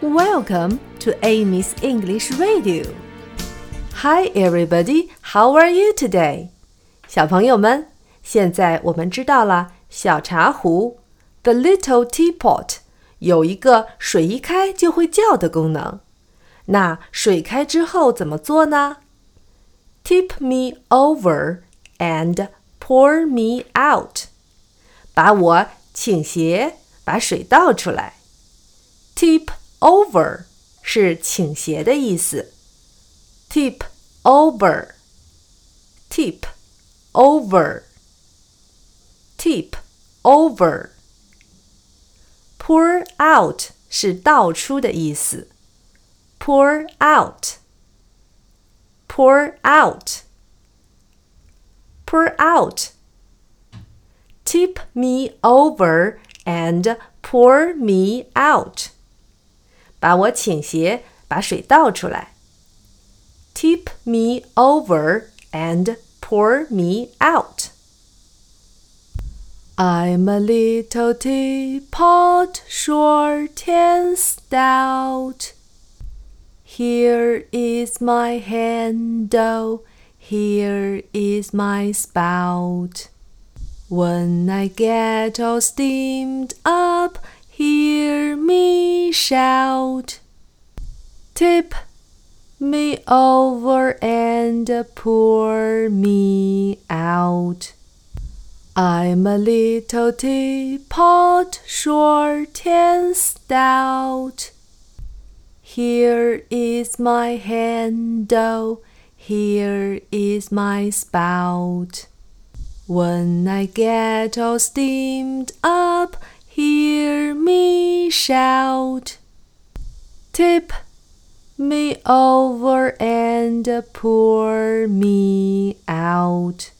Welcome to Amy's English Radio. Hi, everybody. How are you today? 小朋友们，现在我们知道了小茶壶 the little teapot 有一个水一开就会叫的功能。那水开之后怎么做呢？Tip me over and pour me out. 把我倾斜，把水倒出来。Tip over 是倾斜的意思。Tip over, tip over, tip over. Pour out 是倒出的意思。Pour out, pour out, pour out. Tip me over and pour me out. 把我倾斜，把水倒出来。Tip me over and pour me out. I'm a little teapot, short and stout. Here is my handle, here is my spout. When I get all steamed up, hear me shout. Tip me over and pour me out. I'm a little teapot, short and stout. Here is my handle, here is my spout. When I get all steamed up, shout, Tip me over and pour me out.